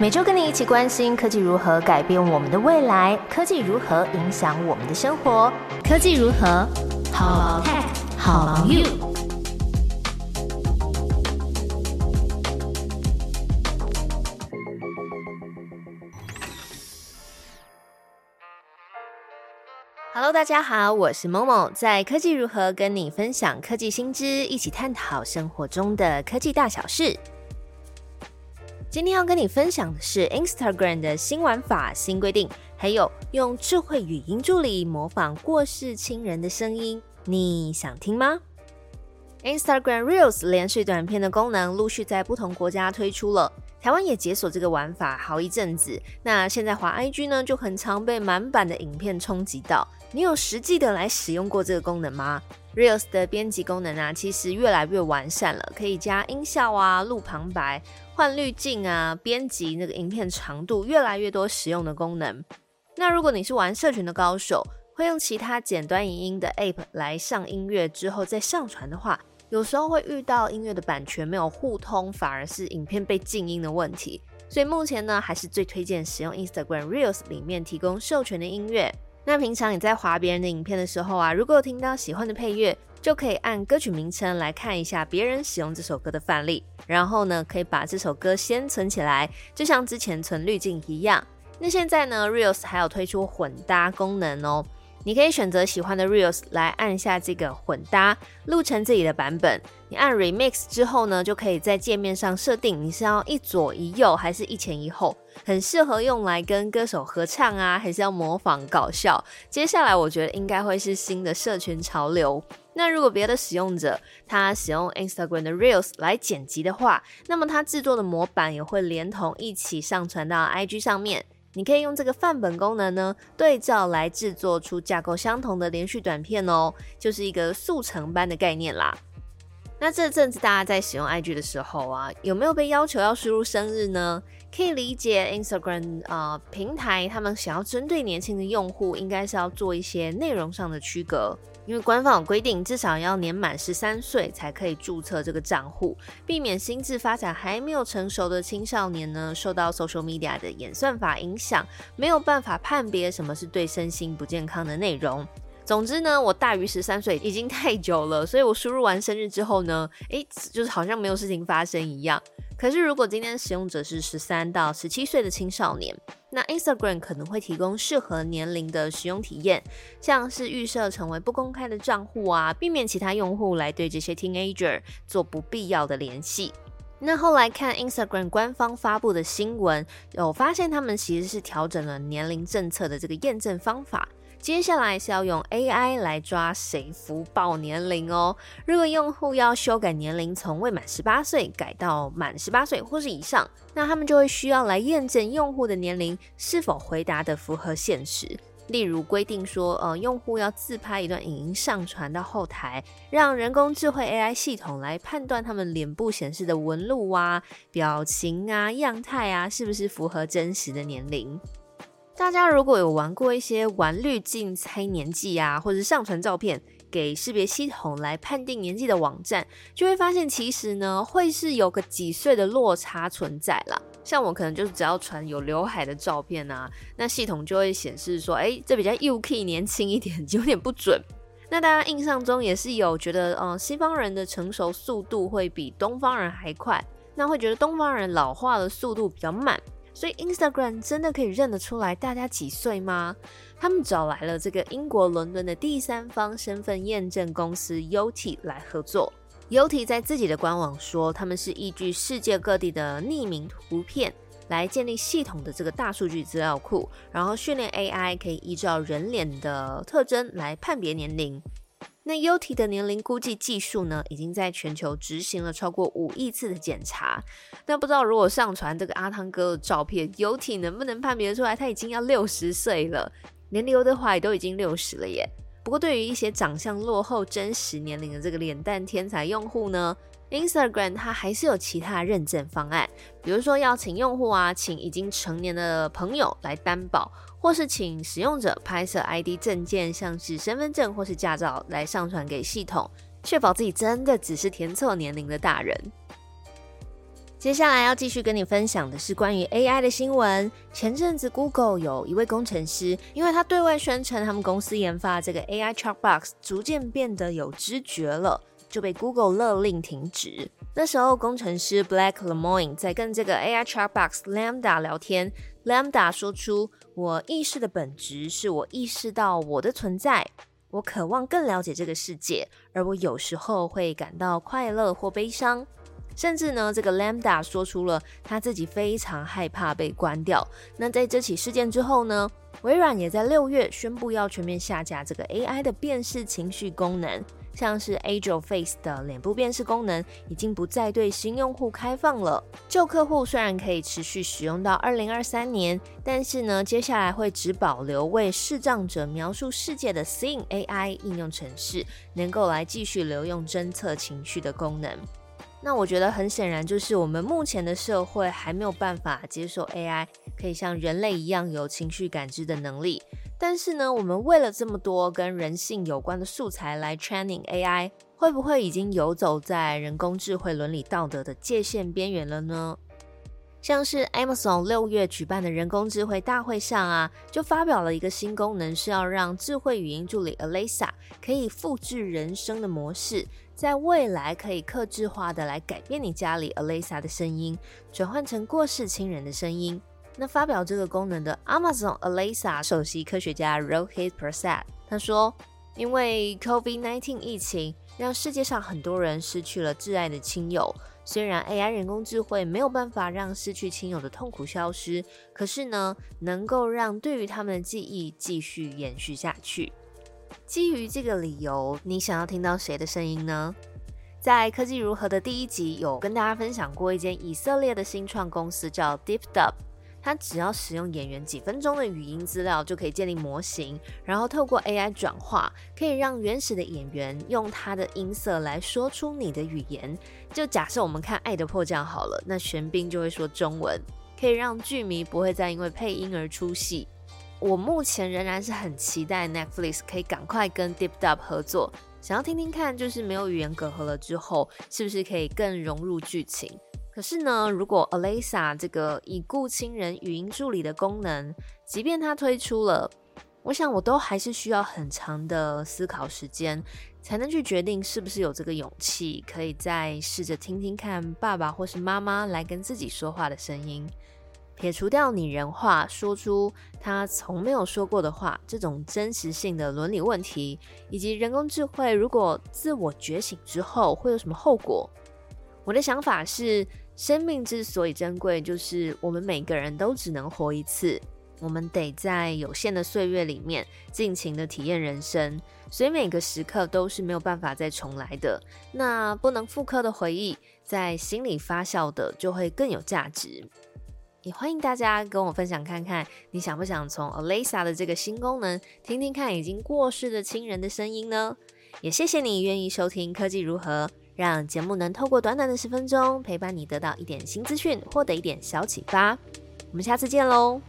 每周跟你一起关心科技如何改变我们的未来，科技如何影响我们的生活，科技如何好 tech 好 you。Hello，大家好，我是某某，在科技如何跟你分享科技新知，一起探讨生活中的科技大小事。今天要跟你分享的是 Instagram 的新玩法、新规定，还有用智慧语音助理模仿过世亲人的声音，你想听吗？Instagram Reels 连续短片的功能陆续在不同国家推出了，台湾也解锁这个玩法好一阵子。那现在滑 IG 呢，就很常被满版的影片冲击到。你有实际的来使用过这个功能吗？Reels 的编辑功能啊，其实越来越完善了，可以加音效啊、录旁白。换滤镜啊，编辑那个影片长度，越来越多实用的功能。那如果你是玩社群的高手，会用其他简单影音的 App 来上音乐之后再上传的话，有时候会遇到音乐的版权没有互通，反而是影片被静音的问题。所以目前呢，还是最推荐使用 Instagram Reels 里面提供授权的音乐。那平常你在划别人的影片的时候啊，如果有听到喜欢的配乐，就可以按歌曲名称来看一下别人使用这首歌的范例，然后呢，可以把这首歌先存起来，就像之前存滤镜一样。那现在呢，Reels 还有推出混搭功能哦。你可以选择喜欢的 reels 来按下这个混搭，录成自己的版本。你按 remix 之后呢，就可以在界面上设定你是要一左一右还是一前一后，很适合用来跟歌手合唱啊，还是要模仿搞笑。接下来我觉得应该会是新的社群潮流。那如果别的使用者他使用 Instagram 的 reels 来剪辑的话，那么他制作的模板也会连同一起上传到 IG 上面。你可以用这个范本功能呢，对照来制作出架构相同的连续短片哦，就是一个速成班的概念啦。那这阵子大家在使用 IG 的时候啊，有没有被要求要输入生日呢？可以理解 Instagram 啊平台他们想要针对年轻的用户，应该是要做一些内容上的区隔。因为官方有规定，至少要年满十三岁才可以注册这个账户，避免心智发展还没有成熟的青少年呢受到 social media 的演算法影响，没有办法判别什么是对身心不健康的内容。总之呢，我大于十三岁已经太久了，所以我输入完生日之后呢，诶，就是好像没有事情发生一样。可是如果今天使用者是十三到十七岁的青少年，那 Instagram 可能会提供适合年龄的使用体验，像是预设成为不公开的账户啊，避免其他用户来对这些 teenager 做不必要的联系。那后来看 Instagram 官方发布的新闻，有发现他们其实是调整了年龄政策的这个验证方法。接下来是要用 AI 来抓谁福报年龄哦。如果用户要修改年龄，从未满十八岁改到满十八岁或是以上，那他们就会需要来验证用户的年龄是否回答的符合现实。例如规定说，呃，用户要自拍一段影音上传到后台，让人工智慧 AI 系统来判断他们脸部显示的纹路啊、表情啊、样态啊，是不是符合真实的年龄。大家如果有玩过一些玩滤镜猜年纪啊，或者上传照片给识别系统来判定年纪的网站，就会发现其实呢会是有个几岁的落差存在啦。像我可能就是只要传有刘海的照片啊，那系统就会显示说，哎，这比较 UK 年轻一点，有点不准。那大家印象中也是有觉得，嗯，西方人的成熟速度会比东方人还快，那会觉得东方人老化的速度比较慢。所以 Instagram 真的可以认得出来大家几岁吗？他们找来了这个英国伦敦的第三方身份验证公司 Yoti 来合作。Yoti 在自己的官网说，他们是依据世界各地的匿名图片来建立系统的这个大数据资料库，然后训练 AI 可以依照人脸的特征来判别年龄。那 Yoti 的年龄估计技术呢，已经在全球执行了超过五亿次的检查。那不知道如果上传这个阿汤哥的照片，Yoti 能不能判别出来他已经要六十岁了？连刘德华也都已经六十了耶。不过对于一些长相落后真实年龄的这个脸蛋天才用户呢？Instagram 它还是有其他认证方案，比如说要请用户啊，请已经成年的朋友来担保，或是请使用者拍摄 ID 证件，像是身份证或是驾照来上传给系统，确保自己真的只是填错年龄的大人。接下来要继续跟你分享的是关于 AI 的新闻。前阵子 Google 有一位工程师，因为他对外宣称他们公司研发这个 AI Chatbox 逐渐变得有知觉了，就被 Google 勒令停职。那时候，工程师 Black Lemoine 在跟这个 AI Chatbox Lambda 聊天，Lambda 说出：“我意识的本质是我意识到我的存在，我渴望更了解这个世界，而我有时候会感到快乐或悲伤。”甚至呢，这个 Lambda 说出了他自己非常害怕被关掉。那在这起事件之后呢，微软也在六月宣布要全面下架这个 AI 的辨识情绪功能，像是 Angel Face 的脸部辨识功能已经不再对新用户开放了。旧客户虽然可以持续使用到二零二三年，但是呢，接下来会只保留为视障者描述世界的 Seeing AI 应用程式能够来继续留用侦测情绪的功能。那我觉得很显然，就是我们目前的社会还没有办法接受 AI 可以像人类一样有情绪感知的能力。但是呢，我们为了这么多跟人性有关的素材来 training AI，会不会已经游走在人工智慧伦理道德的界限边缘了呢？像是 Amazon 六月举办的人工智慧大会上啊，就发表了一个新功能，是要让智慧语音助理 Alexa 可以复制人声的模式。在未来可以克制化的来改变你家里 Alexa 的声音，转换成过世亲人的声音。那发表这个功能的 Amazon Alexa 首席科学家 Rohit Prasad 他说：“因为 COVID-19 疫情让世界上很多人失去了挚爱的亲友，虽然 AI 人工智慧没有办法让失去亲友的痛苦消失，可是呢，能够让对于他们的记忆继续延续下去。”基于这个理由，你想要听到谁的声音呢？在科技如何的第一集有跟大家分享过一间以色列的新创公司叫 DeepDub，它只要使用演员几分钟的语音资料就可以建立模型，然后透过 AI 转化，可以让原始的演员用他的音色来说出你的语言。就假设我们看《爱的迫降》好了，那玄彬就会说中文，可以让剧迷不会再因为配音而出戏。我目前仍然是很期待 Netflix 可以赶快跟 DeepDub 合作，想要听听看，就是没有语言隔阂了之后，是不是可以更融入剧情？可是呢，如果 Alexa 这个已故亲人语音助理的功能，即便它推出了，我想我都还是需要很长的思考时间，才能去决定是不是有这个勇气，可以再试着听听看爸爸或是妈妈来跟自己说话的声音。撇除掉拟人化，说出他从没有说过的话，这种真实性的伦理问题，以及人工智慧如果自我觉醒之后会有什么后果？我的想法是，生命之所以珍贵，就是我们每个人都只能活一次，我们得在有限的岁月里面尽情的体验人生，所以每个时刻都是没有办法再重来的。那不能复刻的回忆，在心里发酵的，就会更有价值。也欢迎大家跟我分享看看，你想不想从 Alexa 的这个新功能听听看已经过世的亲人的声音呢？也谢谢你愿意收听科技如何，让节目能透过短短的十分钟陪伴你得到一点新资讯，获得一点小启发。我们下次见喽！